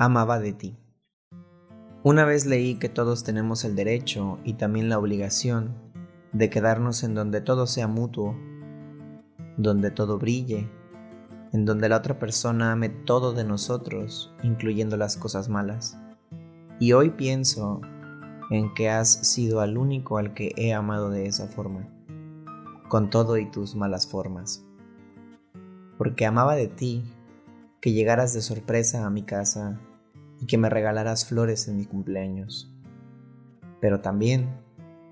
amaba de ti. Una vez leí que todos tenemos el derecho y también la obligación de quedarnos en donde todo sea mutuo, donde todo brille, en donde la otra persona ame todo de nosotros, incluyendo las cosas malas. Y hoy pienso en que has sido el único al que he amado de esa forma, con todo y tus malas formas. Porque amaba de ti que llegaras de sorpresa a mi casa y que me regalaras flores en mi cumpleaños. Pero también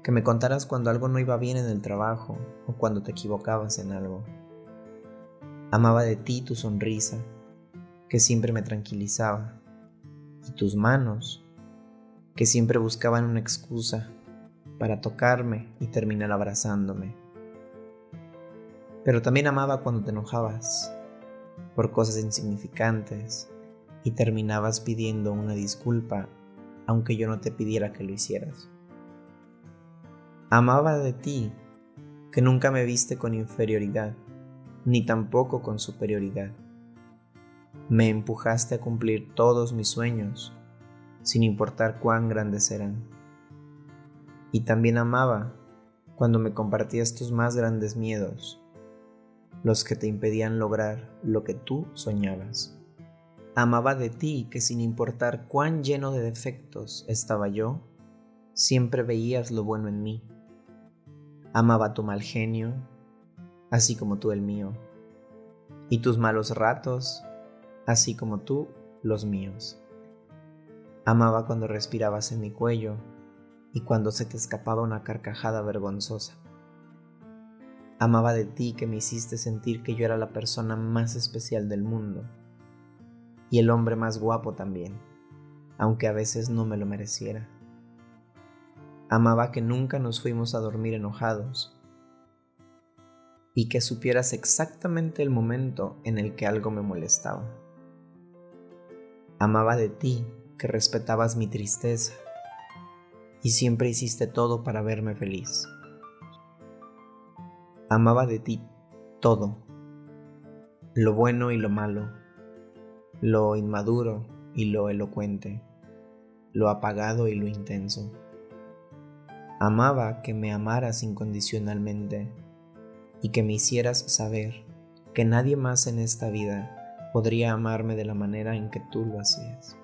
que me contaras cuando algo no iba bien en el trabajo o cuando te equivocabas en algo. Amaba de ti tu sonrisa, que siempre me tranquilizaba, y tus manos, que siempre buscaban una excusa para tocarme y terminar abrazándome. Pero también amaba cuando te enojabas por cosas insignificantes y terminabas pidiendo una disculpa aunque yo no te pidiera que lo hicieras. Amaba de ti que nunca me viste con inferioridad, ni tampoco con superioridad. Me empujaste a cumplir todos mis sueños, sin importar cuán grandes eran. Y también amaba cuando me compartías tus más grandes miedos, los que te impedían lograr lo que tú soñabas. Amaba de ti que sin importar cuán lleno de defectos estaba yo, siempre veías lo bueno en mí. Amaba tu mal genio, así como tú el mío, y tus malos ratos, así como tú los míos. Amaba cuando respirabas en mi cuello y cuando se te escapaba una carcajada vergonzosa. Amaba de ti que me hiciste sentir que yo era la persona más especial del mundo y el hombre más guapo también, aunque a veces no me lo mereciera. Amaba que nunca nos fuimos a dormir enojados y que supieras exactamente el momento en el que algo me molestaba. Amaba de ti que respetabas mi tristeza y siempre hiciste todo para verme feliz. Amaba de ti todo, lo bueno y lo malo lo inmaduro y lo elocuente, lo apagado y lo intenso. Amaba que me amaras incondicionalmente y que me hicieras saber que nadie más en esta vida podría amarme de la manera en que tú lo hacías.